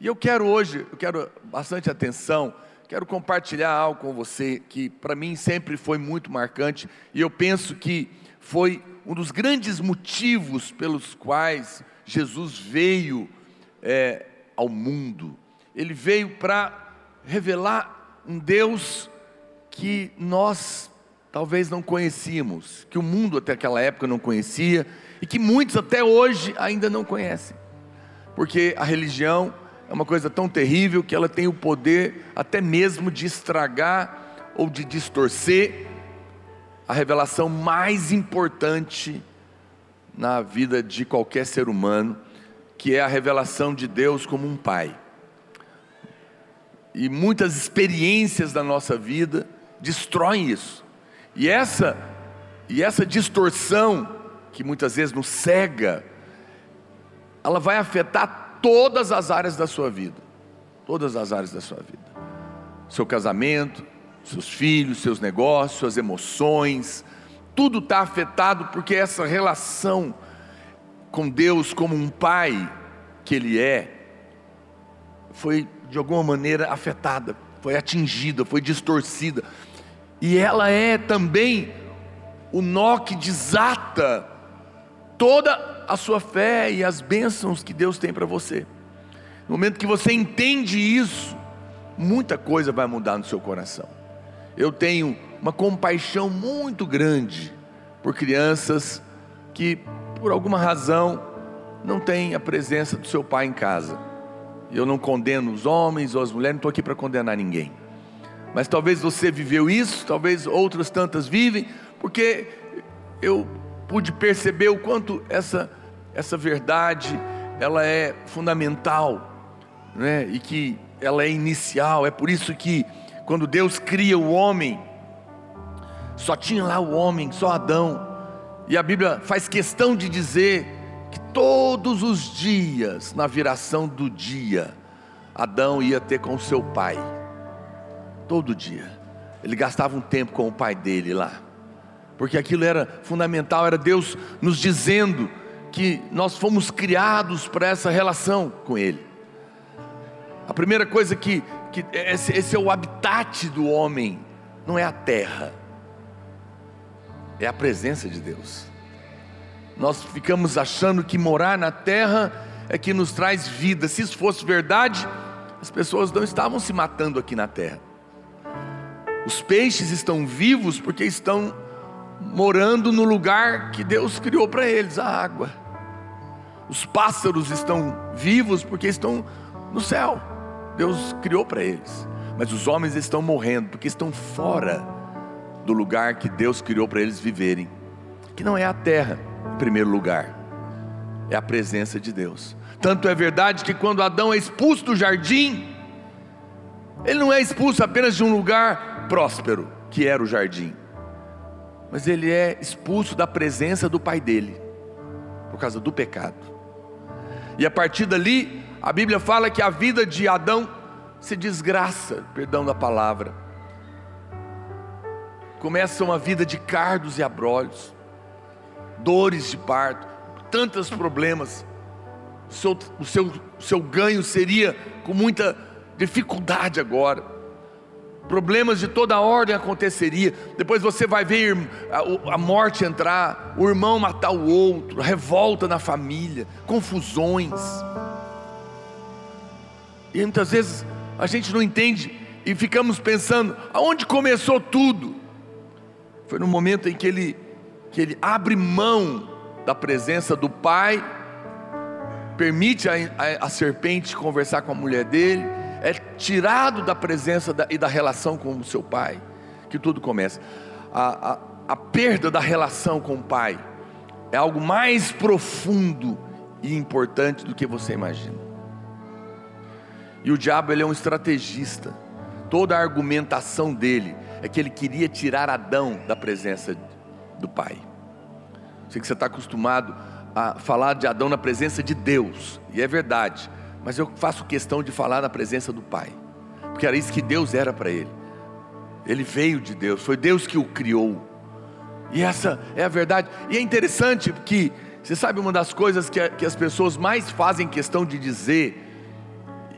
E eu quero hoje, eu quero bastante atenção, quero compartilhar algo com você que para mim sempre foi muito marcante e eu penso que foi um dos grandes motivos pelos quais Jesus veio é, ao mundo. Ele veio para revelar um Deus que nós talvez não conhecíamos, que o mundo até aquela época não conhecia e que muitos até hoje ainda não conhecem, porque a religião é uma coisa tão terrível que ela tem o poder até mesmo de estragar ou de distorcer a revelação mais importante na vida de qualquer ser humano, que é a revelação de Deus como um pai. E muitas experiências da nossa vida destroem isso. E essa e essa distorção que muitas vezes nos cega, ela vai afetar todas as áreas da sua vida. Todas as áreas da sua vida. Seu casamento, seus filhos, seus negócios, suas emoções, tudo está afetado porque essa relação com Deus como um pai que Ele é, foi de alguma maneira afetada, foi atingida, foi distorcida. E ela é também o nó que desata toda a sua fé e as bênçãos que Deus tem para você. No momento que você entende isso, muita coisa vai mudar no seu coração. Eu tenho uma compaixão muito grande por crianças que, por alguma razão, não têm a presença do seu pai em casa. Eu não condeno os homens ou as mulheres, não estou aqui para condenar ninguém. Mas talvez você viveu isso, talvez outras tantas vivem, porque eu pude perceber o quanto essa essa verdade ela é fundamental, né? E que ela é inicial. É por isso que quando Deus cria o homem, só tinha lá o homem, só Adão. E a Bíblia faz questão de dizer que todos os dias, na viração do dia, Adão ia ter com seu pai. Todo dia. Ele gastava um tempo com o pai dele lá. Porque aquilo era fundamental, era Deus nos dizendo que nós fomos criados para essa relação com Ele. A primeira coisa que, que esse, esse é o habitat do homem, não é a terra, é a presença de Deus. Nós ficamos achando que morar na terra é que nos traz vida. Se isso fosse verdade, as pessoas não estavam se matando aqui na terra. Os peixes estão vivos porque estão morando no lugar que Deus criou para eles, a água. Os pássaros estão vivos porque estão no céu. Deus criou para eles. Mas os homens estão morrendo porque estão fora do lugar que Deus criou para eles viverem. Que não é a terra, em primeiro lugar, é a presença de Deus. Tanto é verdade que quando Adão é expulso do jardim, ele não é expulso apenas de um lugar próspero, que era o jardim, mas ele é expulso da presença do pai dele, por causa do pecado. E a partir dali, a Bíblia fala que a vida de Adão se desgraça, perdão da palavra. Começa uma vida de cardos e abrolhos, dores de parto, tantos problemas. O seu, o seu, o seu ganho seria com muita dificuldade agora problemas de toda ordem aconteceria. Depois você vai ver a, morte entrar, o irmão matar o outro, revolta na família, confusões. E muitas vezes a gente não entende e ficamos pensando, aonde começou tudo? Foi no momento em que ele, que ele abre mão da presença do pai, permite a, a, a serpente conversar com a mulher dele, é tirado da presença da, e da relação com o seu pai, que tudo começa. A, a, a perda da relação com o pai é algo mais profundo e importante do que você imagina. E o diabo ele é um estrategista. Toda a argumentação dele é que ele queria tirar Adão da presença do pai. Sei que você está acostumado a falar de Adão na presença de Deus, e é verdade mas eu faço questão de falar na presença do Pai, porque era isso que Deus era para ele. Ele veio de Deus, foi Deus que o criou. E essa é a verdade. E é interessante que, você sabe, uma das coisas que, que as pessoas mais fazem questão de dizer,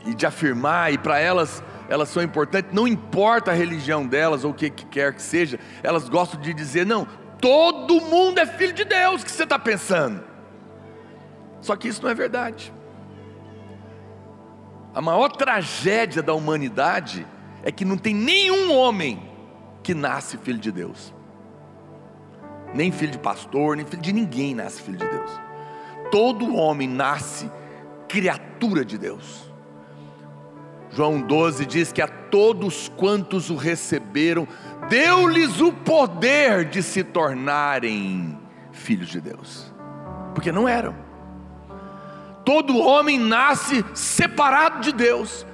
e de afirmar, e para elas, elas são importantes, não importa a religião delas ou o que, que quer que seja, elas gostam de dizer: não, todo mundo é filho de Deus, que você está pensando? Só que isso não é verdade. A maior tragédia da humanidade é que não tem nenhum homem que nasce filho de Deus. Nem filho de pastor, nem filho de ninguém nasce filho de Deus. Todo homem nasce criatura de Deus. João 12 diz que a todos quantos o receberam, deu-lhes o poder de se tornarem filhos de Deus, porque não eram. Todo homem nasce separado de Deus,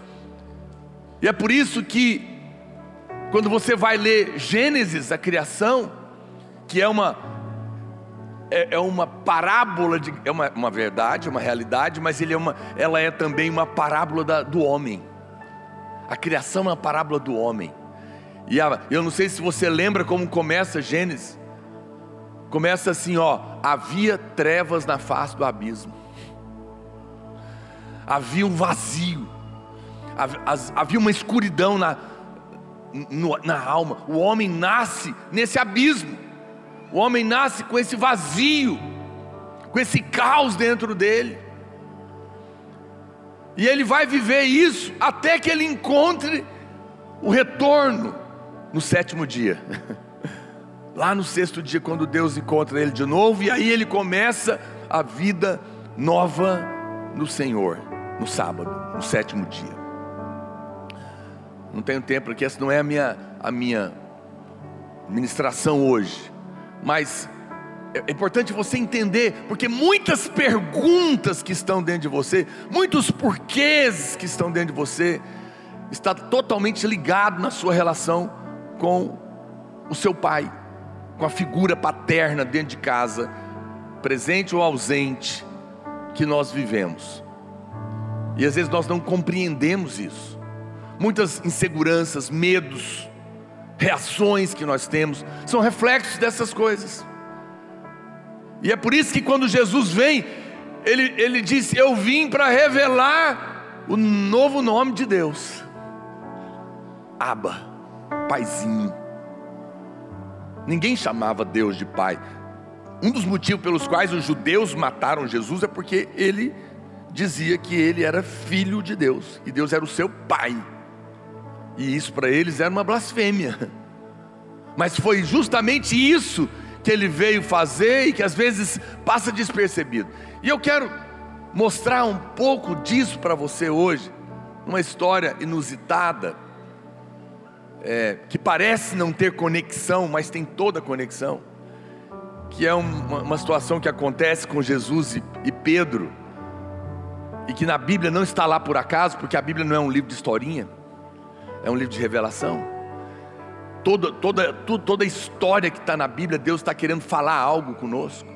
e é por isso que, quando você vai ler Gênesis, a criação, que é uma é, é uma parábola de, é uma, uma verdade, uma realidade, mas ele é uma, ela é também uma parábola da, do homem. A criação é uma parábola do homem. E a, eu não sei se você lembra como começa Gênesis. Começa assim, ó: havia trevas na face do abismo, havia um vazio, havia uma escuridão na, na alma. O homem nasce nesse abismo, o homem nasce com esse vazio, com esse caos dentro dele. E ele vai viver isso até que ele encontre o retorno no sétimo dia. Lá no sexto dia, quando Deus encontra ele de novo, e aí ele começa a vida nova no Senhor, no sábado, no sétimo dia. Não tenho tempo, porque essa não é a minha, a minha ministração hoje, mas é, é importante você entender, porque muitas perguntas que estão dentro de você, muitos porquês que estão dentro de você, está totalmente ligado na sua relação com o seu pai, com a figura paterna dentro de casa, presente ou ausente, que nós vivemos. E às vezes nós não compreendemos isso. Muitas inseguranças, medos, reações que nós temos, são reflexos dessas coisas. E é por isso que quando Jesus vem, ele, ele disse: Eu vim para revelar o novo nome de Deus. Aba, Paizinho. Ninguém chamava Deus de Pai. Um dos motivos pelos quais os judeus mataram Jesus é porque ele dizia que ele era filho de Deus e Deus era o seu pai. E isso para eles era uma blasfêmia. Mas foi justamente isso que ele veio fazer e que às vezes passa despercebido. E eu quero mostrar um pouco disso para você hoje, uma história inusitada, é, que parece não ter conexão, mas tem toda conexão, que é uma, uma situação que acontece com Jesus e, e Pedro, e que na Bíblia não está lá por acaso, porque a Bíblia não é um livro de historinha, é um livro de revelação toda, toda, toda história que está na Bíblia, Deus está querendo falar algo conosco.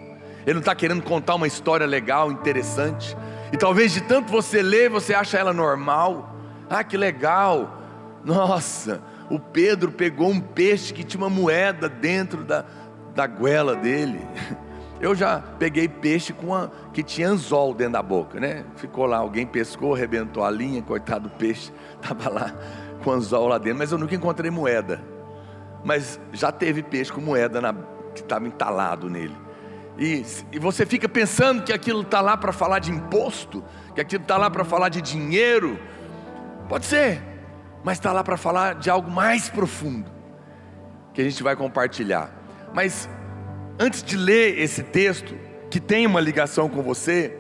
Ele não está querendo contar uma história legal, interessante. E talvez de tanto você ler, você acha ela normal. Ah, que legal! Nossa, o Pedro pegou um peixe que tinha uma moeda dentro da, da goela dele. Eu já peguei peixe com que tinha anzol dentro da boca, né? Ficou lá, alguém pescou, arrebentou a linha, coitado do peixe, estava lá com anzol lá dentro, mas eu nunca encontrei moeda mas já teve peixe com moeda na, que estava entalado nele. E, e você fica pensando que aquilo está lá para falar de imposto, que aquilo está lá para falar de dinheiro. Pode ser, mas está lá para falar de algo mais profundo, que a gente vai compartilhar. Mas antes de ler esse texto, que tem uma ligação com você,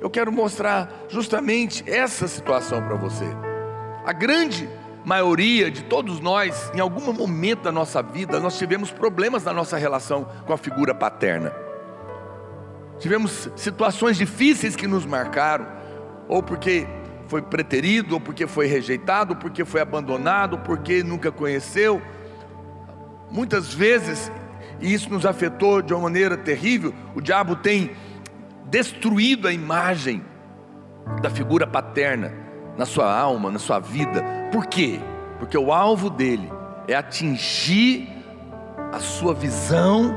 eu quero mostrar justamente essa situação para você. A grande maioria de todos nós, em algum momento da nossa vida, nós tivemos problemas na nossa relação com a figura paterna. Tivemos situações difíceis que nos marcaram, ou porque foi preterido, ou porque foi rejeitado, ou porque foi abandonado, ou porque nunca conheceu. Muitas vezes, e isso nos afetou de uma maneira terrível, o diabo tem destruído a imagem da figura paterna na sua alma, na sua vida. Por quê? Porque o alvo dele é atingir a sua visão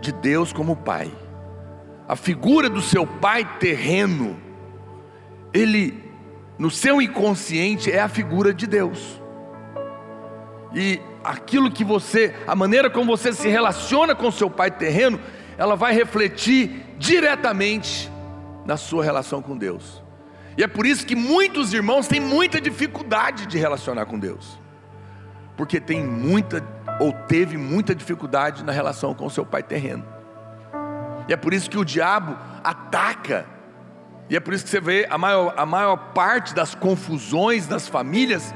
de Deus como Pai. A figura do seu Pai terreno, ele no seu inconsciente é a figura de Deus. E aquilo que você, a maneira como você se relaciona com seu pai terreno, ela vai refletir diretamente na sua relação com Deus. E é por isso que muitos irmãos têm muita dificuldade de relacionar com Deus. Porque tem muita ou teve muita dificuldade na relação com seu pai terreno. E é por isso que o diabo ataca. E é por isso que você vê a maior, a maior parte das confusões das famílias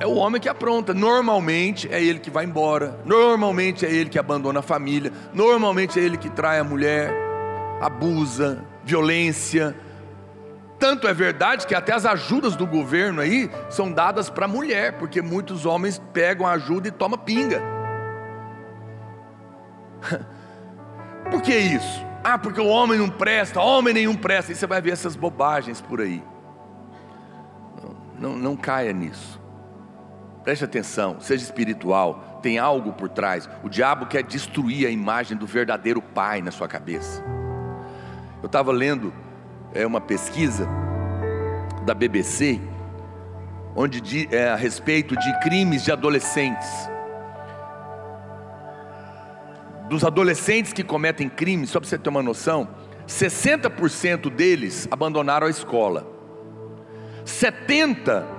é o homem que apronta. Normalmente é ele que vai embora. Normalmente é ele que abandona a família. Normalmente é ele que trai a mulher, abusa, violência. Tanto é verdade que até as ajudas do governo aí são dadas para a mulher, porque muitos homens pegam a ajuda e tomam pinga. Por que isso? Ah, porque o homem não presta, homem nenhum presta. E você vai ver essas bobagens por aí. Não, não, não caia nisso. Preste atenção, seja espiritual, tem algo por trás. O diabo quer destruir a imagem do verdadeiro pai na sua cabeça. Eu estava lendo é, uma pesquisa da BBC, onde é a respeito de crimes de adolescentes. Dos adolescentes que cometem crimes, só para você ter uma noção, 60% deles abandonaram a escola. 70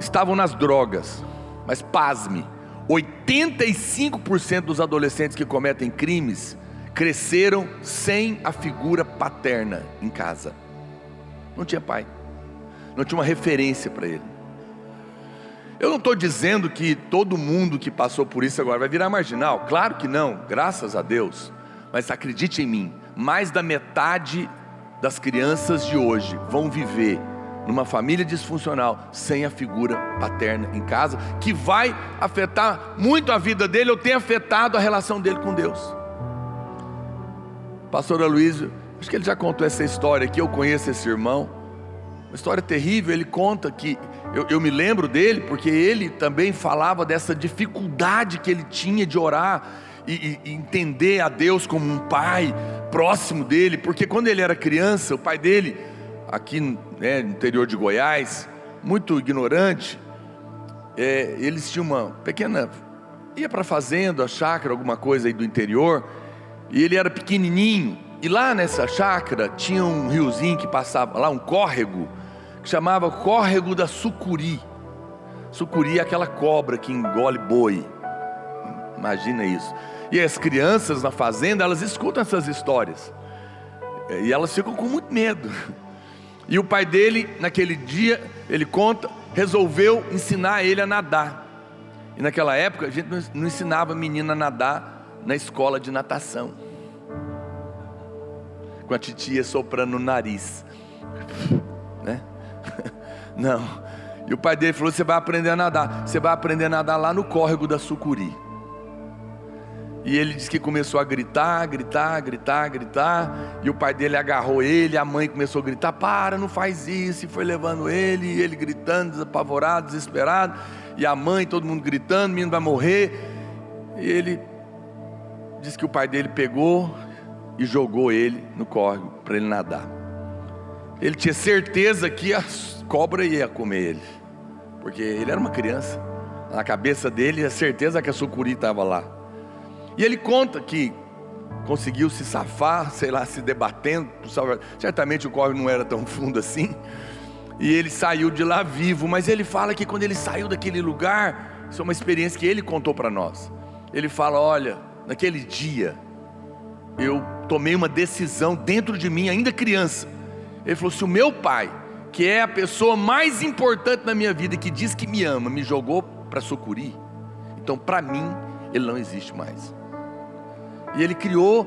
estavam nas drogas. Mas pasme, 85% dos adolescentes que cometem crimes cresceram sem a figura paterna em casa. Não tinha pai, não tinha uma referência para ele. Eu não estou dizendo que todo mundo que passou por isso agora vai virar marginal, claro que não, graças a Deus. Mas acredite em mim, mais da metade das crianças de hoje vão viver numa família disfuncional, sem a figura paterna em casa, que vai afetar muito a vida dele ou tem afetado a relação dele com Deus. Pastor Aloysio, acho que ele já contou essa história aqui, eu conheço esse irmão. Uma história terrível, ele conta que eu, eu, me lembro dele porque ele também falava dessa dificuldade que ele tinha de orar e, e, entender a Deus como um pai próximo dele, porque quando ele era criança, o pai dele aqui né, interior de Goiás, muito ignorante, é, eles tinham uma pequena. ia para a fazenda, chácara, alguma coisa aí do interior, e ele era pequenininho, e lá nessa chácara tinha um riozinho que passava, lá um córrego, que chamava Córrego da Sucuri. Sucuri é aquela cobra que engole boi, imagina isso. E as crianças na fazenda, elas escutam essas histórias, e elas ficam com muito medo. E o pai dele, naquele dia, ele conta, resolveu ensinar ele a nadar. E naquela época a gente não ensinava a menina a nadar na escola de natação. Com a titia soprando no nariz. Né? Não. E o pai dele falou: Você vai aprender a nadar. Você vai aprender a nadar lá no córrego da Sucuri. E ele disse que começou a gritar, gritar, gritar, gritar. E o pai dele agarrou ele, a mãe começou a gritar: Para, não faz isso. E foi levando ele, e ele gritando, desapavorado, desesperado. E a mãe, todo mundo gritando: O menino vai morrer. E ele disse que o pai dele pegou e jogou ele no córrego para ele nadar. Ele tinha certeza que a cobra ia comer ele, porque ele era uma criança. Na cabeça dele, a certeza que a sucuri estava lá. E ele conta que conseguiu se safar, sei lá, se debatendo. Certamente o córrego não era tão fundo assim. E ele saiu de lá vivo, mas ele fala que quando ele saiu daquele lugar, isso é uma experiência que ele contou para nós. Ele fala: Olha, naquele dia, eu tomei uma decisão dentro de mim, ainda criança. Ele falou: Se o meu pai, que é a pessoa mais importante na minha vida, que diz que me ama, me jogou para Sucuri, então para mim, ele não existe mais. E ele criou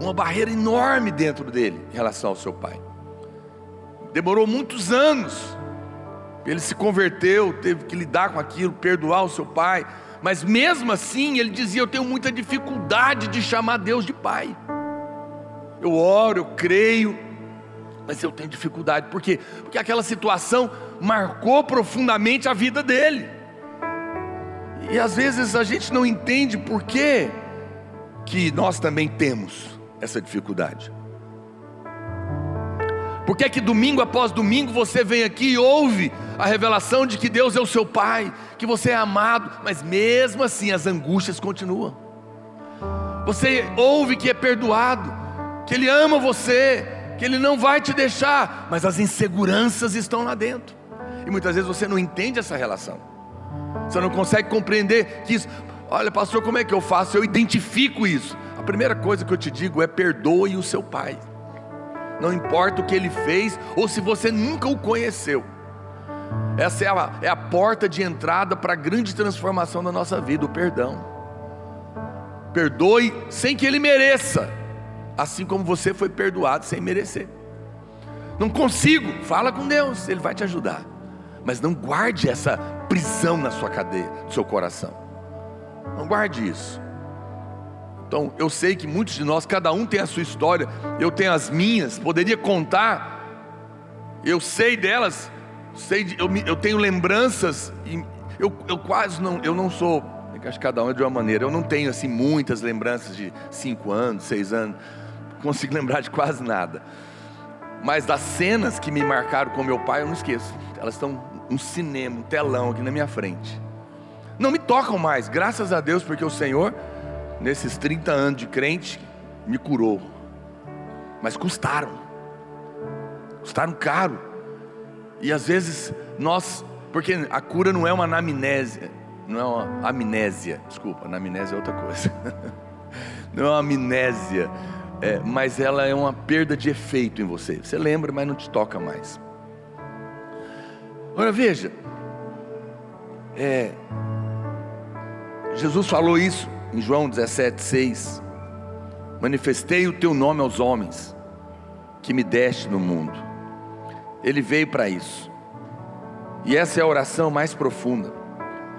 uma barreira enorme dentro dele em relação ao seu pai. Demorou muitos anos. Ele se converteu, teve que lidar com aquilo, perdoar o seu pai. Mas mesmo assim, ele dizia: Eu tenho muita dificuldade de chamar Deus de pai. Eu oro, eu creio, mas eu tenho dificuldade. Por quê? Porque aquela situação marcou profundamente a vida dele. E às vezes a gente não entende por quê que nós também temos essa dificuldade. Por que é que domingo após domingo você vem aqui e ouve a revelação de que Deus é o seu Pai, que você é amado, mas mesmo assim as angústias continuam. Você ouve que é perdoado, que Ele ama você, que Ele não vai te deixar, mas as inseguranças estão lá dentro. E muitas vezes você não entende essa relação. Você não consegue compreender que isso. Olha, pastor, como é que eu faço? Eu identifico isso. A primeira coisa que eu te digo é perdoe o seu pai. Não importa o que ele fez ou se você nunca o conheceu. Essa é a, é a porta de entrada para a grande transformação da nossa vida, o perdão. Perdoe sem que ele mereça, assim como você foi perdoado sem merecer. Não consigo, fala com Deus, Ele vai te ajudar. Mas não guarde essa prisão na sua cadeia, no seu coração. Não guarde isso. Então, eu sei que muitos de nós, cada um tem a sua história, eu tenho as minhas, poderia contar, eu sei delas, sei de, eu, eu, tenho lembranças, eu, eu quase não, eu não sou, é acho que cada um é de uma maneira, eu não tenho assim muitas lembranças de cinco anos, seis anos, não consigo lembrar de quase nada, mas das cenas que me marcaram com meu pai, eu não esqueço, elas estão um cinema, um telão aqui na minha frente, não me tocam mais, graças a Deus, porque o Senhor, nesses 30 anos de crente, me curou, mas custaram, custaram caro, e às vezes nós, porque a cura não é uma anamnésia, não é uma amnésia, desculpa, anamnésia é outra coisa. não é uma amnésia, é, mas ela é uma perda de efeito em você. Você lembra, mas não te toca mais. Agora veja, é, Jesus falou isso em João 17,6: Manifestei o teu nome aos homens que me deste no mundo ele veio para isso. E essa é a oração mais profunda.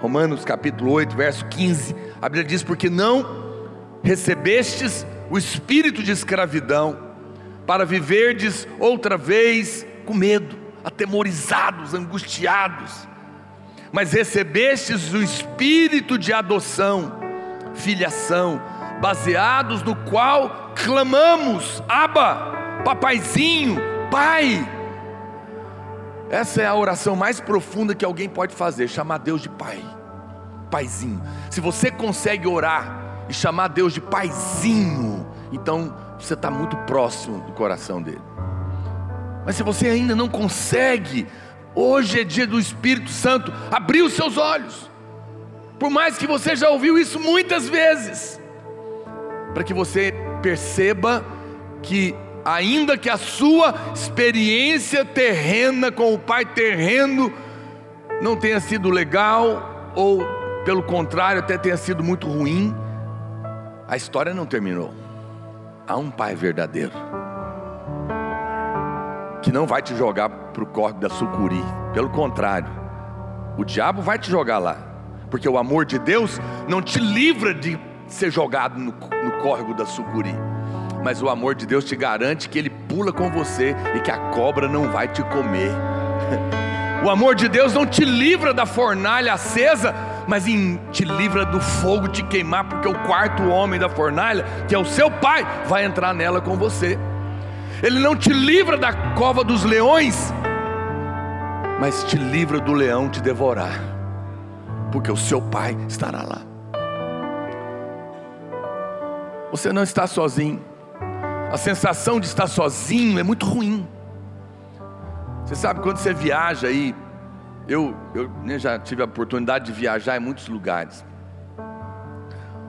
Romanos capítulo 8, verso 15. A Bíblia diz: Porque não recebestes o espírito de escravidão, para viverdes outra vez com medo, atemorizados, angustiados, mas recebestes o espírito de adoção, filiação, baseados no qual clamamos: Abba, papaizinho, pai. Essa é a oração mais profunda que alguém pode fazer, chamar Deus de Pai, Paizinho. Se você consegue orar e chamar Deus de Paizinho, então você está muito próximo do coração dele. Mas se você ainda não consegue, hoje é dia do Espírito Santo, abrir os seus olhos, por mais que você já ouviu isso muitas vezes, para que você perceba que ainda que a sua experiência terrena com o pai terreno não tenha sido legal, ou pelo contrário, até tenha sido muito ruim, a história não terminou. Há um pai verdadeiro que não vai te jogar para o córrego da sucuri, pelo contrário, o diabo vai te jogar lá, porque o amor de Deus não te livra de ser jogado no, no córrego da sucuri mas o amor de Deus te garante que Ele pula com você e que a cobra não vai te comer. O amor de Deus não te livra da fornalha acesa, mas te livra do fogo te queimar, porque o quarto homem da fornalha, que é o seu pai, vai entrar nela com você. Ele não te livra da cova dos leões, mas te livra do leão te devorar, porque o seu pai estará lá. Você não está sozinho. A sensação de estar sozinho é muito ruim. Você sabe quando você viaja aí, eu, eu né, já tive a oportunidade de viajar em muitos lugares.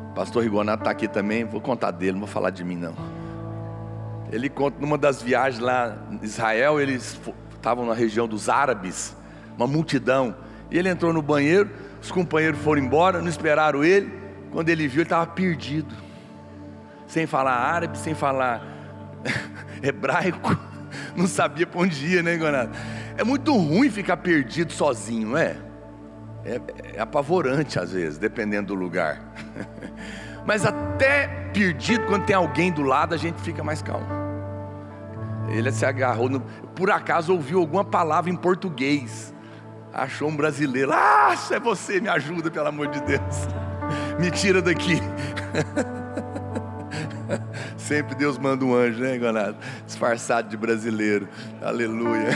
O pastor Rigonato está aqui também, vou contar dele, não vou falar de mim não. Ele conta numa das viagens lá em Israel, eles estavam na região dos árabes, uma multidão. E ele entrou no banheiro, os companheiros foram embora, não esperaram ele. Quando ele viu, ele estava perdido sem falar árabe, sem falar hebraico, não sabia para onde ia, né, Gonado? É muito ruim ficar perdido sozinho, não é? é? É apavorante às vezes, dependendo do lugar. Mas até perdido, quando tem alguém do lado, a gente fica mais calmo. Ele se agarrou, no, por acaso ouviu alguma palavra em português, achou um brasileiro, ah, é você, me ajuda, pelo amor de Deus, me tira daqui. Sempre Deus manda um anjo, né, Gonado? Disfarçado de brasileiro. Aleluia.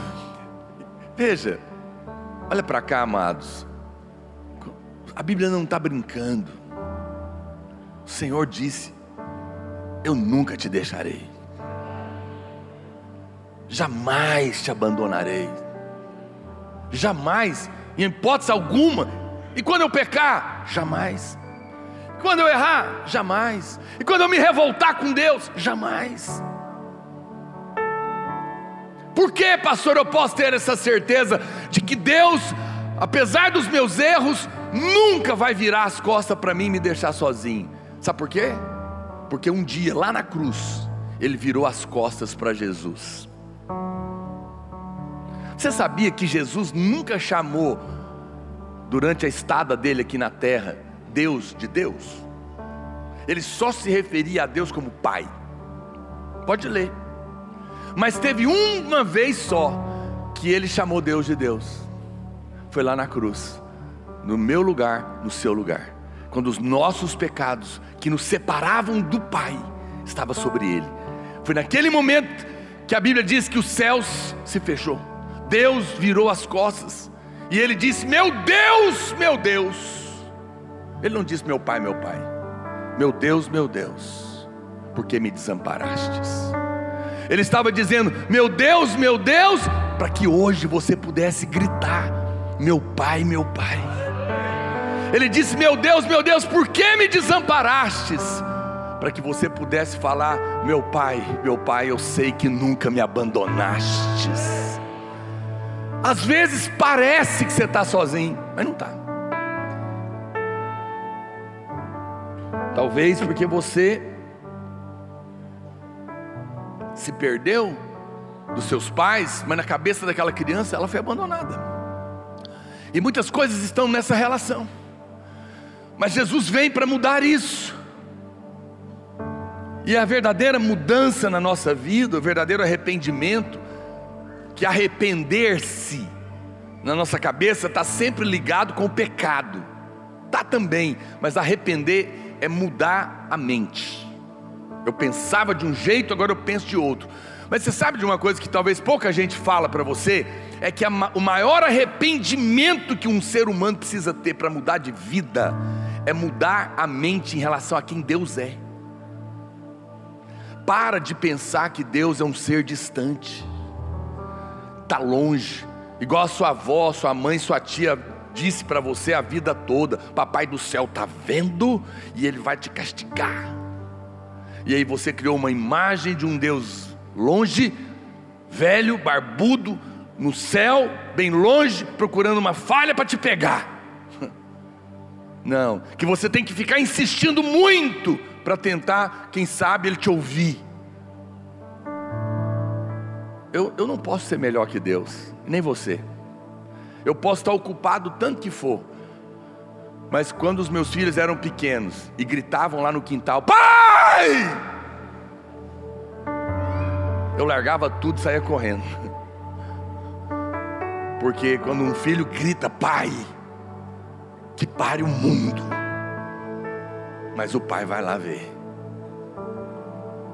Veja, olha para cá, amados. A Bíblia não está brincando. O Senhor disse: Eu nunca te deixarei, jamais te abandonarei, jamais, em hipótese alguma. E quando eu pecar, jamais. E quando eu errar, jamais. E quando eu me revoltar com Deus, jamais. Por que, pastor, eu posso ter essa certeza de que Deus, apesar dos meus erros, nunca vai virar as costas para mim e me deixar sozinho? Sabe por quê? Porque um dia, lá na cruz, ele virou as costas para Jesus. Você sabia que Jesus nunca chamou, durante a estada dele aqui na terra, Deus de Deus? Ele só se referia a Deus como Pai. Pode ler. Mas teve uma vez só que ele chamou Deus de Deus. Foi lá na cruz, no meu lugar, no seu lugar. Quando os nossos pecados que nos separavam do Pai estava sobre ele. Foi naquele momento que a Bíblia diz que os céus se fechou. Deus virou as costas e ele disse: "Meu Deus, meu Deus". Ele não disse: "Meu Pai, meu Pai". "Meu Deus, meu Deus, por que me desamparastes?" Ele estava dizendo: Meu Deus, meu Deus, para que hoje você pudesse gritar: Meu Pai, meu Pai. Ele disse: Meu Deus, meu Deus, por que me desamparastes? Para que você pudesse falar: Meu Pai, meu Pai, eu sei que nunca me abandonastes. Às vezes parece que você está sozinho, mas não está. Talvez porque você se perdeu dos seus pais, mas na cabeça daquela criança ela foi abandonada. E muitas coisas estão nessa relação. Mas Jesus vem para mudar isso. E a verdadeira mudança na nossa vida, o verdadeiro arrependimento, que arrepender-se na nossa cabeça está sempre ligado com o pecado. Tá também, mas arrepender é mudar a mente. Eu pensava de um jeito, agora eu penso de outro. Mas você sabe de uma coisa que talvez pouca gente fala para você? É que a, o maior arrependimento que um ser humano precisa ter para mudar de vida é mudar a mente em relação a quem Deus é. Para de pensar que Deus é um ser distante, está longe, igual a sua avó, sua mãe, sua tia disse para você a vida toda: Papai do céu está vendo e Ele vai te castigar. E aí você criou uma imagem de um Deus longe, velho, barbudo, no céu, bem longe, procurando uma falha para te pegar. Não, que você tem que ficar insistindo muito para tentar, quem sabe, ele te ouvir. Eu, eu não posso ser melhor que Deus, nem você. Eu posso estar ocupado tanto que for, mas quando os meus filhos eram pequenos e gritavam lá no quintal: Pai! Eu largava tudo e saía correndo. Porque quando um filho grita: Pai! Que pare o mundo. Mas o pai vai lá ver.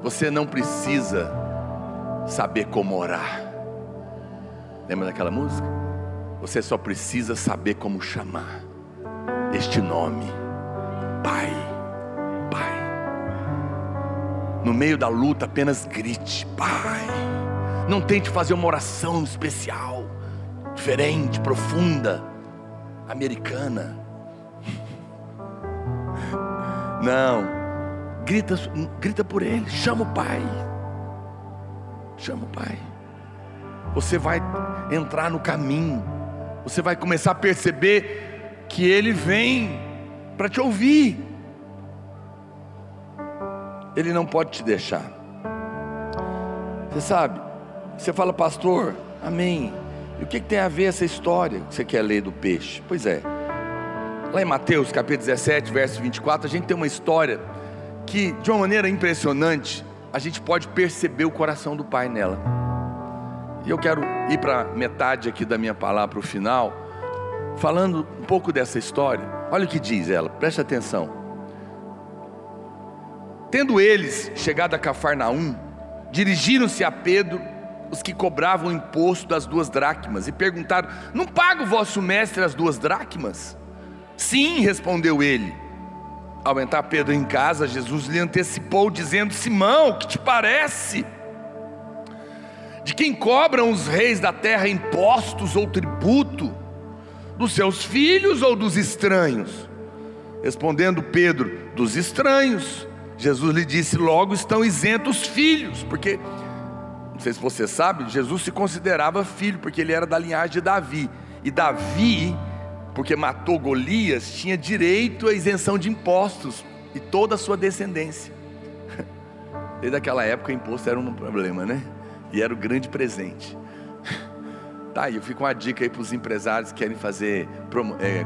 Você não precisa saber como orar. Lembra daquela música? Você só precisa saber como chamar este nome, Pai, Pai. No meio da luta, apenas grite, Pai. Não tente fazer uma oração especial, diferente, profunda, americana. Não, grita, grita por Ele, chama o Pai, chama o Pai. Você vai entrar no caminho, você vai começar a perceber que Ele vem para te ouvir. Ele não pode te deixar. Você sabe, você fala, pastor, amém. E o que, que tem a ver essa história que você quer ler do peixe? Pois é, lá em Mateus capítulo 17, verso 24, a gente tem uma história que, de uma maneira impressionante, a gente pode perceber o coração do Pai nela. E eu quero ir para metade aqui da minha palavra, para o final falando um pouco dessa história. Olha o que diz ela, preste atenção. Tendo eles chegado a Cafarnaum, dirigiram-se a Pedro os que cobravam o imposto das duas dracmas e perguntaram: Não paga o vosso mestre as duas dracmas? Sim, respondeu ele. Ao entrar Pedro em casa, Jesus lhe antecipou, dizendo: Simão, o que te parece? De quem cobram os reis da terra impostos ou tributo? Dos seus filhos ou dos estranhos? Respondendo Pedro: Dos estranhos. Jesus lhe disse: Logo estão isentos os filhos, porque não sei se você sabe, Jesus se considerava filho, porque ele era da linhagem de Davi. E Davi, porque matou Golias, tinha direito à isenção de impostos e toda a sua descendência. Desde aquela época, o imposto era um problema, né? E era o grande presente. Tá aí, eu fico uma dica aí para os empresários que querem fazer. Promo... É,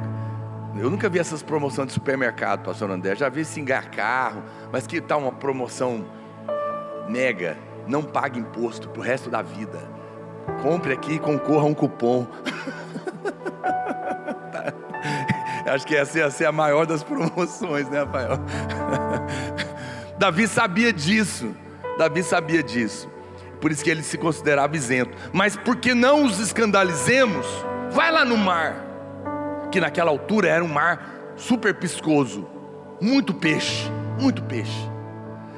eu nunca vi essas promoções de supermercado, pastor André. Já vi singar carro, mas que tal uma promoção mega não pague imposto para o resto da vida. Compre aqui e concorra a um cupom. Acho que essa ia ser a maior das promoções, né, Rafael? Davi sabia disso. Davi sabia disso. Por isso que ele se considerava isento. Mas porque não os escandalizemos, vai lá no mar, que naquela altura era um mar super piscoso, muito peixe, muito peixe.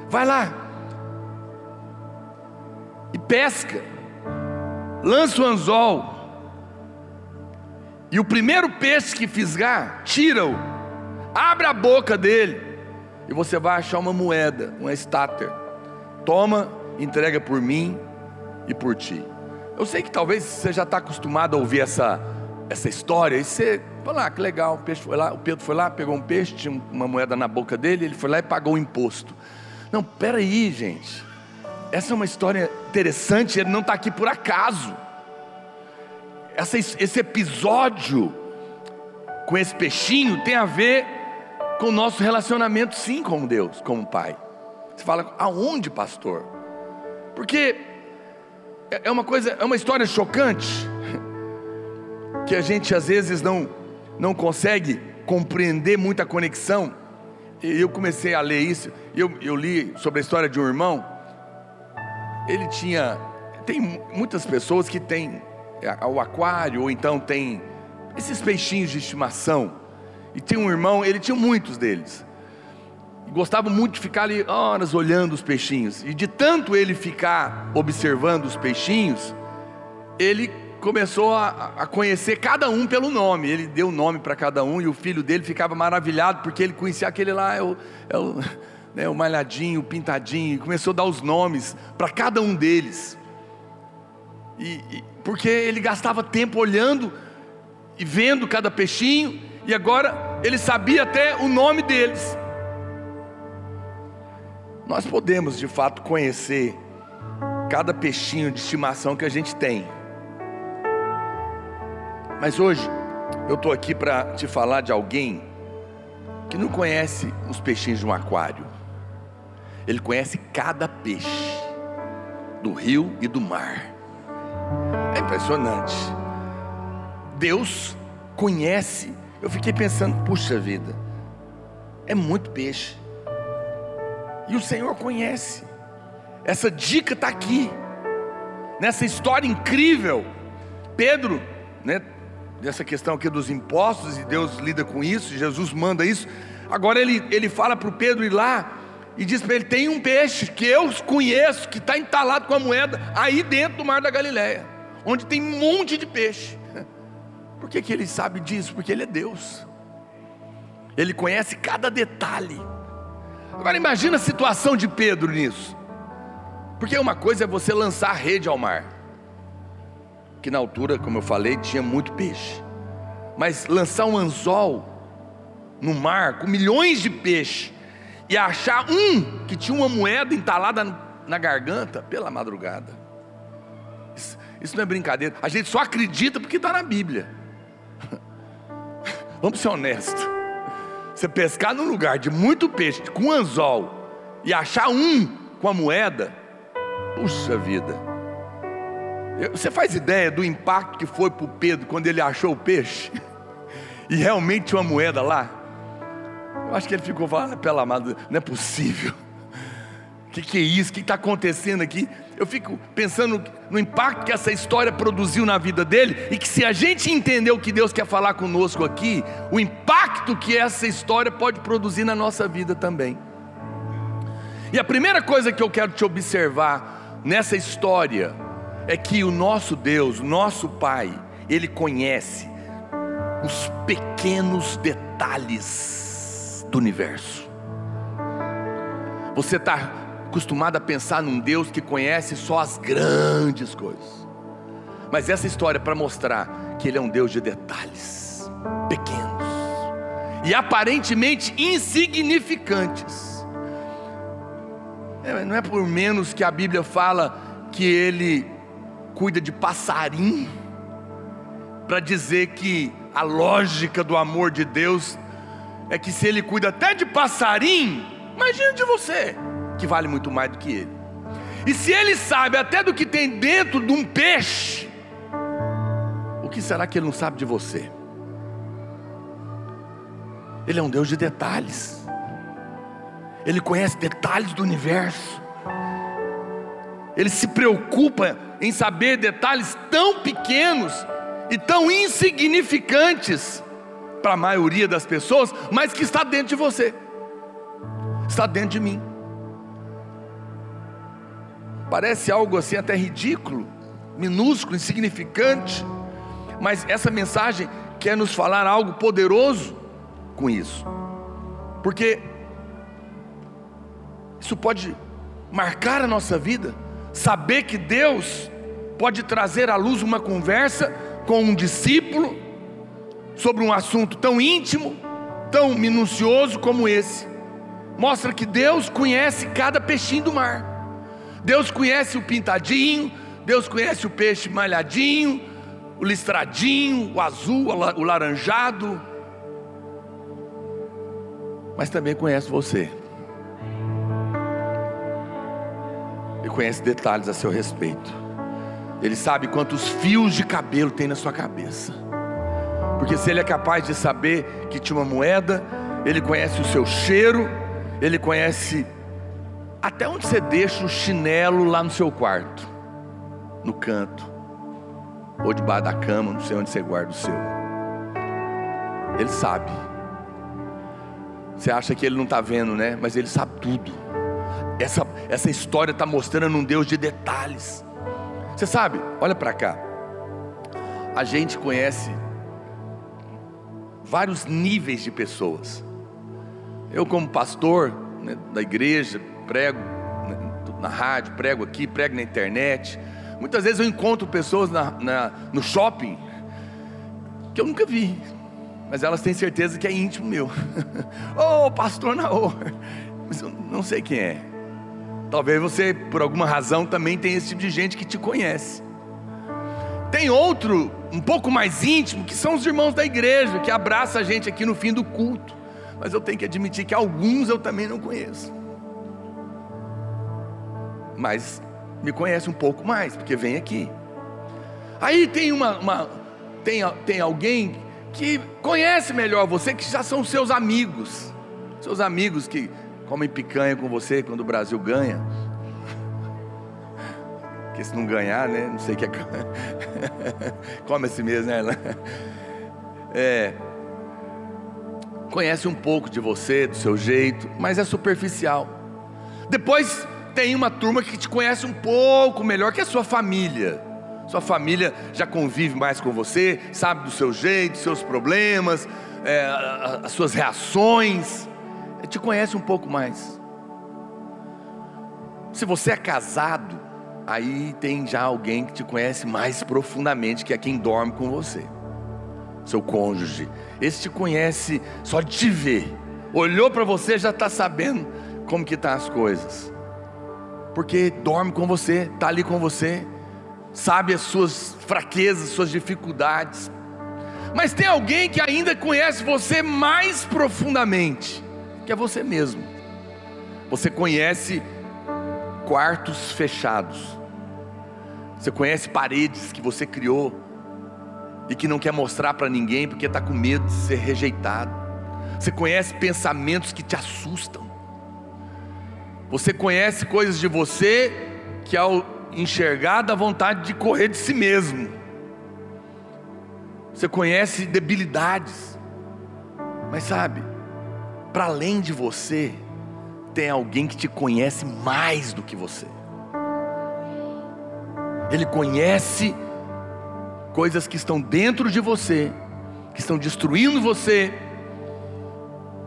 Vai lá, e pesca, lança o anzol, e o primeiro peixe que fisgar, tira-o, abre a boca dele, e você vai achar uma moeda, uma estáter. Toma, entrega por mim e por ti. Eu sei que talvez você já está acostumado a ouvir essa, essa história, e você fala, ah, que legal, o peixe foi lá, o Pedro foi lá, pegou um peixe, tinha uma moeda na boca dele, ele foi lá e pagou o imposto. Não, peraí, gente. Essa é uma história interessante, ele não está aqui por acaso. Essa, esse episódio com esse peixinho tem a ver com o nosso relacionamento, sim, com Deus, como Pai. Você fala, aonde, pastor? Porque é, é uma coisa, é uma história chocante, que a gente às vezes não, não consegue compreender muita conexão. Eu comecei a ler isso, eu, eu li sobre a história de um irmão ele tinha. Tem muitas pessoas que têm é, o aquário, ou então tem esses peixinhos de estimação. E tem um irmão, ele tinha muitos deles. Gostava muito de ficar ali horas olhando os peixinhos. E de tanto ele ficar observando os peixinhos, ele começou a, a conhecer cada um pelo nome. Ele deu nome para cada um e o filho dele ficava maravilhado porque ele conhecia aquele lá, é o, é o né, o malhadinho, o pintadinho, e começou a dar os nomes para cada um deles. E, e, porque ele gastava tempo olhando e vendo cada peixinho, e agora ele sabia até o nome deles. Nós podemos de fato conhecer cada peixinho de estimação que a gente tem. Mas hoje eu estou aqui para te falar de alguém que não conhece os peixinhos de um aquário. Ele conhece cada peixe do rio e do mar. É impressionante. Deus conhece. Eu fiquei pensando, puxa vida, é muito peixe. E o Senhor conhece. Essa dica está aqui, nessa história incrível. Pedro, né, dessa questão aqui dos impostos, e Deus lida com isso, Jesus manda isso. Agora ele, ele fala para o Pedro ir lá e diz para ele: tem um peixe que eu conheço, que está entalado com a moeda aí dentro do mar da Galileia, onde tem um monte de peixe. Por que, que ele sabe disso? Porque ele é Deus. Ele conhece cada detalhe. Agora imagina a situação de Pedro nisso. Porque uma coisa é você lançar a rede ao mar. Que na altura, como eu falei, tinha muito peixe. Mas lançar um anzol no mar com milhões de peixes e achar um que tinha uma moeda entalada na garganta pela madrugada. Isso, isso não é brincadeira. A gente só acredita porque está na Bíblia. Vamos ser honestos. Você pescar num lugar de muito peixe, com anzol, e achar um com a moeda, puxa vida. Você faz ideia do impacto que foi para o Pedro quando ele achou o peixe? E realmente uma moeda lá? Eu acho que ele ficou falando, pela amada, não é possível. que, que é isso? O que está acontecendo aqui? Eu fico pensando no impacto que essa história produziu na vida dele e que se a gente entender o que Deus quer falar conosco aqui, o impacto que essa história pode produzir na nossa vida também. E a primeira coisa que eu quero te observar nessa história é que o nosso Deus, o nosso Pai, Ele conhece os pequenos detalhes do universo. Você está acostumado a pensar num Deus que conhece só as grandes coisas. Mas essa história é para mostrar que Ele é um Deus de detalhes pequenos e aparentemente insignificantes. É, não é por menos que a Bíblia fala que Ele cuida de passarinho, para dizer que a lógica do amor de Deus é que se Ele cuida até de passarinho, imagina de você que vale muito mais do que ele. E se ele sabe até do que tem dentro de um peixe, o que será que ele não sabe de você? Ele é um Deus de detalhes. Ele conhece detalhes do universo. Ele se preocupa em saber detalhes tão pequenos e tão insignificantes para a maioria das pessoas, mas que está dentro de você, está dentro de mim. Parece algo assim até ridículo, minúsculo, insignificante, mas essa mensagem quer nos falar algo poderoso com isso, porque isso pode marcar a nossa vida, saber que Deus pode trazer à luz uma conversa com um discípulo sobre um assunto tão íntimo, tão minucioso como esse. Mostra que Deus conhece cada peixinho do mar. Deus conhece o pintadinho, Deus conhece o peixe malhadinho, o listradinho, o azul, o laranjado, mas também conhece você. Ele conhece detalhes a seu respeito. Ele sabe quantos fios de cabelo tem na sua cabeça. Porque se ele é capaz de saber que tinha uma moeda, ele conhece o seu cheiro, ele conhece até onde você deixa o chinelo lá no seu quarto? No canto. Ou debaixo da cama, não sei onde você guarda o seu. Ele sabe. Você acha que ele não está vendo, né? Mas ele sabe tudo. Essa, essa história está mostrando um Deus de detalhes. Você sabe, olha para cá. A gente conhece vários níveis de pessoas. Eu, como pastor né, da igreja, prego na rádio, prego aqui, prego na internet. Muitas vezes eu encontro pessoas na, na, no shopping que eu nunca vi, mas elas têm certeza que é íntimo meu. Ô oh, pastor Naor, mas eu não sei quem é. Talvez você, por alguma razão, também tenha esse tipo de gente que te conhece. Tem outro, um pouco mais íntimo, que são os irmãos da igreja, que abraça a gente aqui no fim do culto. Mas eu tenho que admitir que alguns eu também não conheço mas me conhece um pouco mais, porque vem aqui. Aí tem uma, uma tem, tem alguém que conhece melhor você, que já são seus amigos, seus amigos que comem picanha com você quando o Brasil ganha. Porque se não ganhar, né? Não sei o que é. Come assim mesmo, né? É. Conhece um pouco de você, do seu jeito, mas é superficial. Depois tem uma turma que te conhece um pouco melhor que a sua família. Sua família já convive mais com você, sabe do seu jeito, seus problemas, é, as suas reações, te conhece um pouco mais. Se você é casado, aí tem já alguém que te conhece mais profundamente, que é quem dorme com você, seu cônjuge. Esse te conhece só de te ver, olhou para você já está sabendo como que tá as coisas porque dorme com você, está ali com você, sabe as suas fraquezas, suas dificuldades. Mas tem alguém que ainda conhece você mais profundamente, que é você mesmo. Você conhece quartos fechados, você conhece paredes que você criou e que não quer mostrar para ninguém porque está com medo de ser rejeitado. Você conhece pensamentos que te assustam. Você conhece coisas de você que ao enxergar dá vontade de correr de si mesmo. Você conhece debilidades. Mas sabe, para além de você, tem alguém que te conhece mais do que você. Ele conhece coisas que estão dentro de você, que estão destruindo você,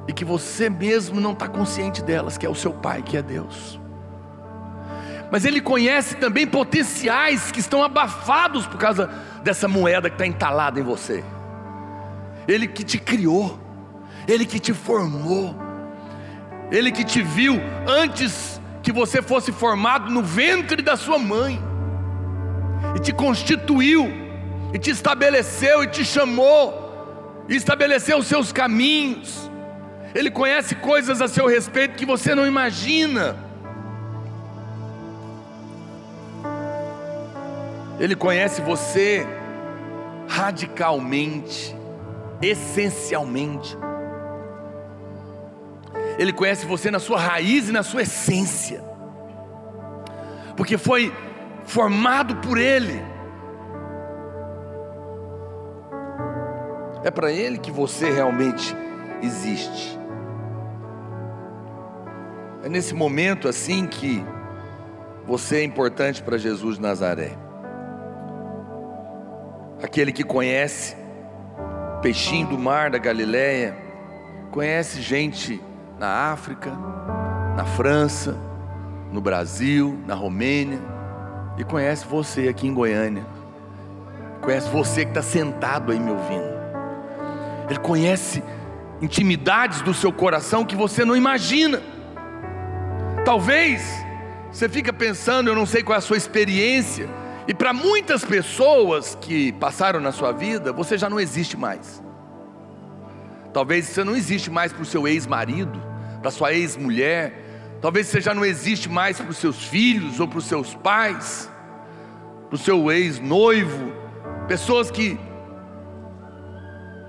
e que você mesmo não está consciente delas, que é o seu Pai, que é Deus. Mas Ele conhece também potenciais que estão abafados por causa dessa moeda que está entalada em você. Ele que te criou, Ele que te formou, Ele que te viu antes que você fosse formado no ventre da sua mãe, e te constituiu, e te estabeleceu, e te chamou, e estabeleceu os seus caminhos. Ele conhece coisas a seu respeito que você não imagina. Ele conhece você radicalmente, essencialmente. Ele conhece você na sua raiz e na sua essência, porque foi formado por Ele. É para Ele que você realmente existe. É nesse momento assim que você é importante para Jesus de Nazaré. Aquele que conhece peixinho do mar da Galileia, conhece gente na África, na França, no Brasil, na Romênia, e conhece você aqui em Goiânia, conhece você que está sentado aí me ouvindo. Ele conhece intimidades do seu coração que você não imagina. Talvez você fica pensando, eu não sei qual é a sua experiência, e para muitas pessoas que passaram na sua vida, você já não existe mais. Talvez você não existe mais para o seu ex-marido, para sua ex-mulher, talvez você já não existe mais para os seus filhos ou para os seus pais, para o seu ex-noivo, pessoas que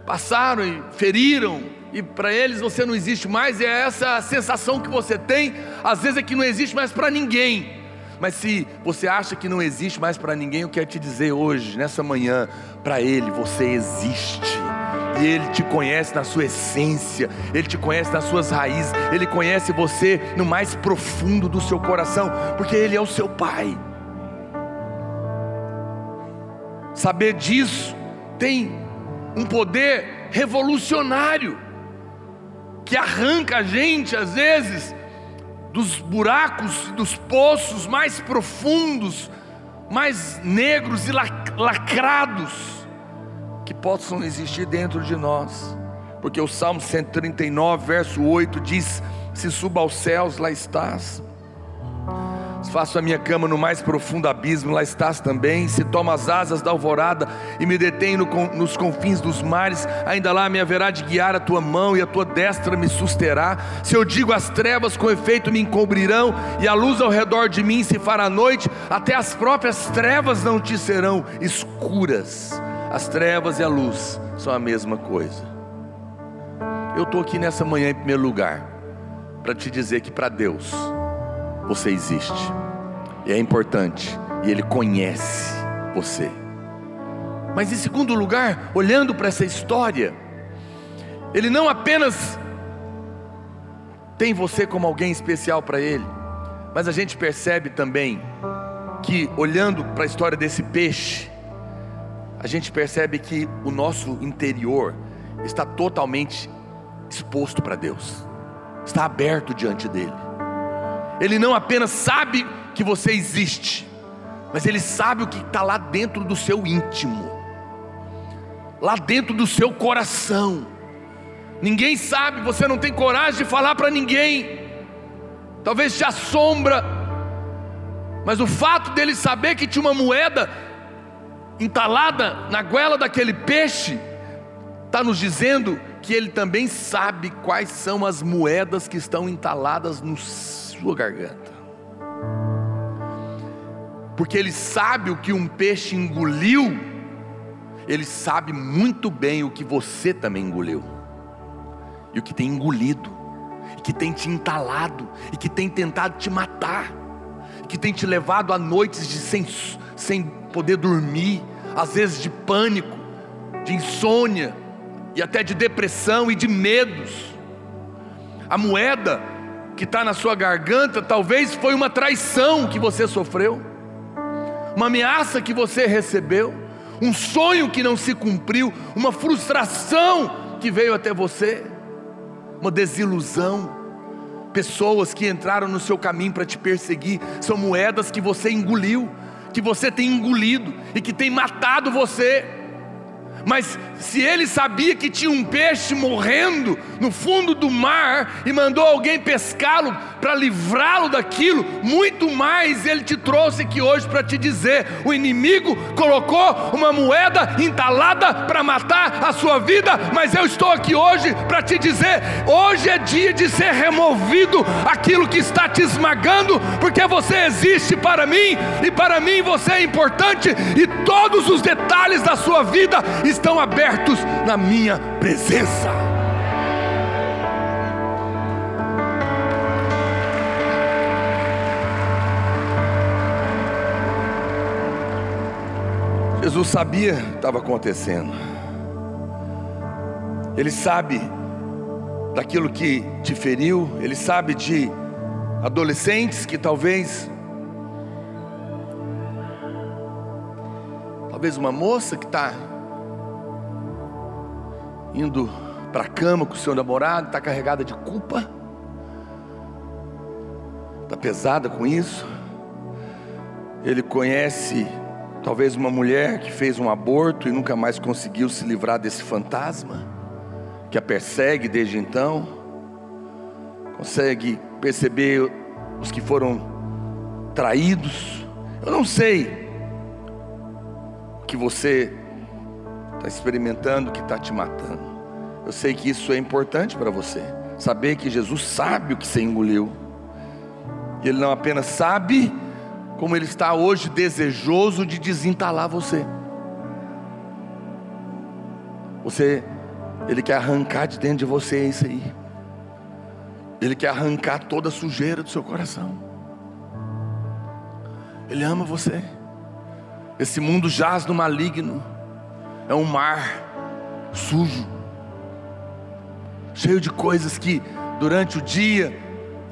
passaram e feriram e para eles você não existe mais, e é essa sensação que você tem, às vezes é que não existe mais para ninguém. Mas se você acha que não existe mais para ninguém, eu quero te dizer hoje, nessa manhã, para Ele você existe. E Ele te conhece na sua essência, Ele te conhece nas suas raízes, Ele conhece você no mais profundo do seu coração, porque Ele é o seu Pai. Saber disso tem um poder revolucionário que arranca a gente, às vezes, dos buracos, dos poços mais profundos, mais negros e lacrados que possam existir dentro de nós. Porque o Salmo 139, verso 8 diz: Se suba aos céus, lá estás. Faço a minha cama no mais profundo abismo, lá estás também. Se tomo as asas da alvorada e me detenho nos confins dos mares, ainda lá me haverá de guiar a tua mão e a tua destra me susterá. Se eu digo as trevas com efeito me encobrirão e a luz ao redor de mim se fará noite, até as próprias trevas não te serão escuras. As trevas e a luz são a mesma coisa. Eu estou aqui nessa manhã em primeiro lugar para te dizer que para Deus você existe. E é importante. E Ele conhece você. Mas em segundo lugar, olhando para essa história, Ele não apenas tem você como alguém especial para Ele, mas a gente percebe também que, olhando para a história desse peixe, a gente percebe que o nosso interior está totalmente exposto para Deus, está aberto diante dEle. Ele não apenas sabe que você existe, mas Ele sabe o que está lá dentro do seu íntimo, lá dentro do seu coração. Ninguém sabe, você não tem coragem de falar para ninguém, talvez te assombra, mas o fato dele saber que tinha uma moeda entalada na goela daquele peixe, está nos dizendo que ele também sabe quais são as moedas que estão entaladas no sua garganta. Porque ele sabe o que um peixe engoliu, ele sabe muito bem o que você também engoliu, e o que tem engolido. e que tem te entalado, e que tem tentado te matar, que tem te levado a noites de sem, sem poder dormir, às vezes de pânico, de insônia, e até de depressão e de medos. A moeda que está na sua garganta talvez foi uma traição que você sofreu, uma ameaça que você recebeu, um sonho que não se cumpriu, uma frustração que veio até você, uma desilusão. Pessoas que entraram no seu caminho para te perseguir, são moedas que você engoliu, que você tem engolido e que tem matado você. Mas se ele sabia que tinha um peixe morrendo no fundo do mar e mandou alguém pescá-lo para livrá-lo daquilo, muito mais ele te trouxe aqui hoje para te dizer: o inimigo colocou uma moeda entalada para matar a sua vida, mas eu estou aqui hoje para te dizer: hoje é dia de ser removido aquilo que está te esmagando, porque você existe para mim e para mim você é importante e todos os detalhes da sua vida abertos na minha presença. Jesus sabia o que estava acontecendo. Ele sabe daquilo que te feriu, ele sabe de adolescentes que talvez talvez uma moça que está indo para a cama com o seu namorado, está carregada de culpa, está pesada com isso. Ele conhece talvez uma mulher que fez um aborto e nunca mais conseguiu se livrar desse fantasma, que a persegue desde então. Consegue perceber os que foram traídos. Eu não sei o que você está experimentando que está te matando. Eu sei que isso é importante para você. Saber que Jesus sabe o que você engoliu. E Ele não apenas sabe, como Ele está hoje desejoso de desentalar você. Você, Ele quer arrancar de dentro de você isso aí. Ele quer arrancar toda a sujeira do seu coração. Ele ama você. Esse mundo jaz no maligno é um mar sujo, cheio de coisas que durante o dia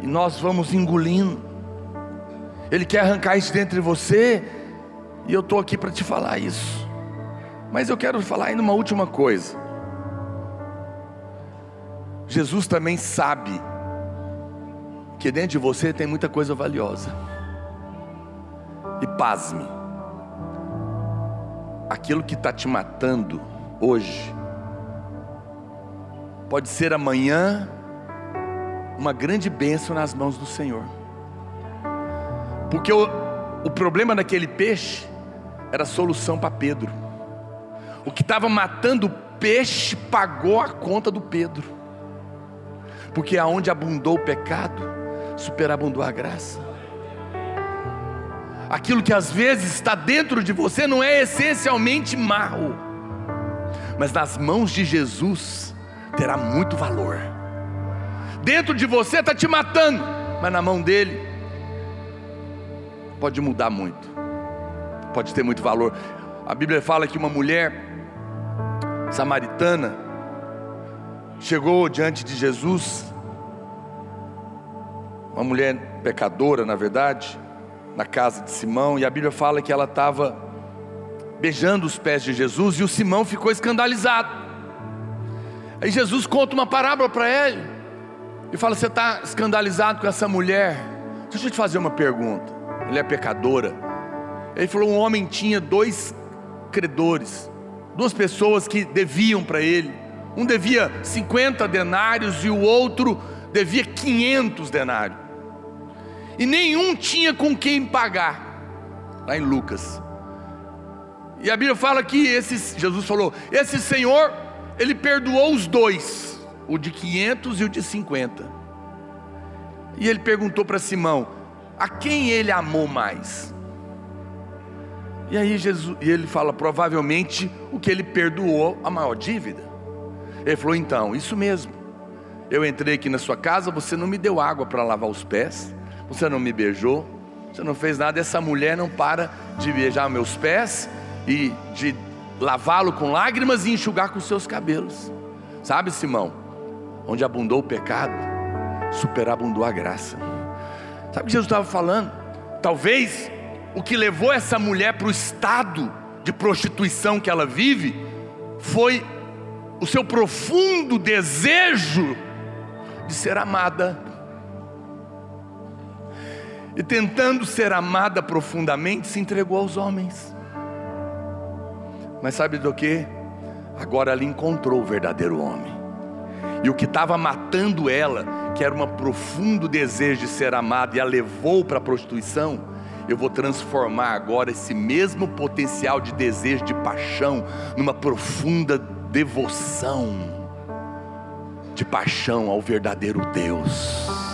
nós vamos engolindo. Ele quer arrancar isso dentro de você e eu estou aqui para te falar isso. Mas eu quero falar ainda uma última coisa. Jesus também sabe que dentro de você tem muita coisa valiosa. E pasme, aquilo que está te matando hoje, pode ser amanhã uma grande bênção nas mãos do Senhor. Porque o, o problema daquele peixe era a solução para Pedro. O que estava matando o peixe pagou a conta do Pedro. Porque aonde abundou o pecado, superabundou a graça aquilo que às vezes está dentro de você não é essencialmente mal, mas nas mãos de Jesus terá muito valor. Dentro de você está te matando, mas na mão dele pode mudar muito, pode ter muito valor. A Bíblia fala que uma mulher samaritana chegou diante de Jesus, uma mulher pecadora, na verdade, na casa de Simão, e a Bíblia fala que ela estava beijando os pés de Jesus, e o Simão ficou escandalizado. Aí Jesus conta uma parábola para ele, e fala: Você está escandalizado com essa mulher? Deixa eu te fazer uma pergunta. Ele é pecadora. Ele falou: Um homem tinha dois credores, duas pessoas que deviam para ele. Um devia 50 denários e o outro devia 500 denários e nenhum tinha com quem pagar, lá em Lucas. E a Bíblia fala que Jesus falou: esse Senhor, ele perdoou os dois, o de 500 e o de 50. E ele perguntou para Simão: a quem ele amou mais? E aí Jesus, e ele fala provavelmente o que ele perdoou a maior dívida. Ele falou então, isso mesmo. Eu entrei aqui na sua casa, você não me deu água para lavar os pés, você não me beijou, você não fez nada. Essa mulher não para de beijar meus pés e de lavá-lo com lágrimas e enxugar com seus cabelos. Sabe, Simão? Onde abundou o pecado, superabundou a graça. Sabe o que Jesus estava falando? Talvez o que levou essa mulher para o estado de prostituição que ela vive foi o seu profundo desejo de ser amada. E tentando ser amada profundamente, se entregou aos homens. Mas sabe do que? Agora ela encontrou o verdadeiro homem. E o que estava matando ela, que era um profundo desejo de ser amada, e a levou para a prostituição, eu vou transformar agora esse mesmo potencial de desejo, de paixão, numa profunda devoção, de paixão ao verdadeiro Deus.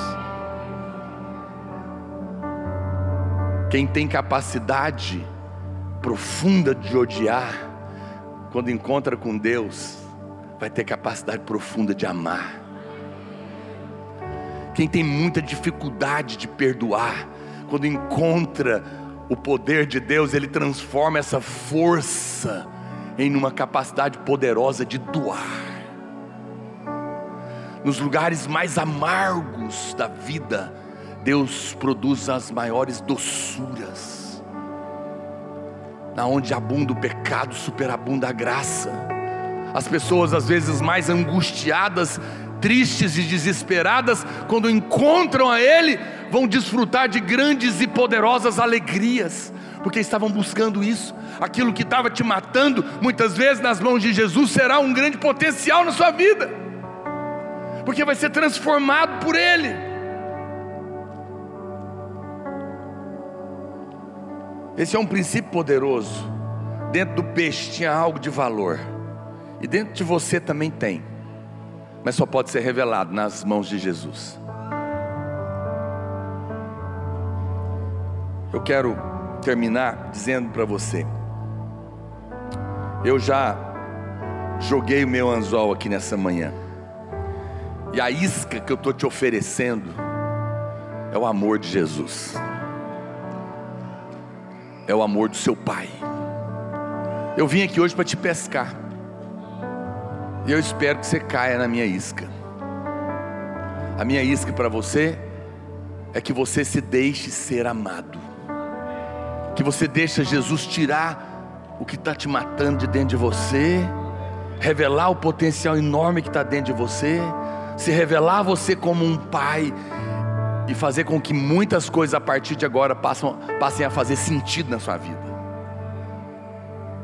Quem tem capacidade profunda de odiar, quando encontra com Deus, vai ter capacidade profunda de amar. Quem tem muita dificuldade de perdoar, quando encontra o poder de Deus, ele transforma essa força em uma capacidade poderosa de doar. Nos lugares mais amargos da vida, Deus produz as maiores doçuras. Na onde abunda o pecado, superabunda a graça. As pessoas às vezes mais angustiadas, tristes e desesperadas, quando encontram a Ele, vão desfrutar de grandes e poderosas alegrias, porque estavam buscando isso. Aquilo que estava te matando, muitas vezes nas mãos de Jesus, será um grande potencial na sua vida, porque vai ser transformado por Ele. Esse é um princípio poderoso. Dentro do peixe tinha algo de valor, e dentro de você também tem, mas só pode ser revelado nas mãos de Jesus. Eu quero terminar dizendo para você: eu já joguei o meu anzol aqui nessa manhã, e a isca que eu estou te oferecendo é o amor de Jesus é o amor do seu Pai. Eu vim aqui hoje para te pescar, e eu espero que você caia na minha isca. A minha isca para você é que você se deixe ser amado, que você deixe Jesus tirar o que está te matando de dentro de você, revelar o potencial enorme que está dentro de você, se revelar a você como um pai e fazer com que muitas coisas a partir de agora passam, passem a fazer sentido na sua vida.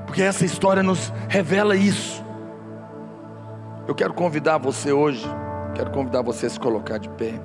Porque essa história nos revela isso. Eu quero convidar você hoje, quero convidar você a se colocar de pé.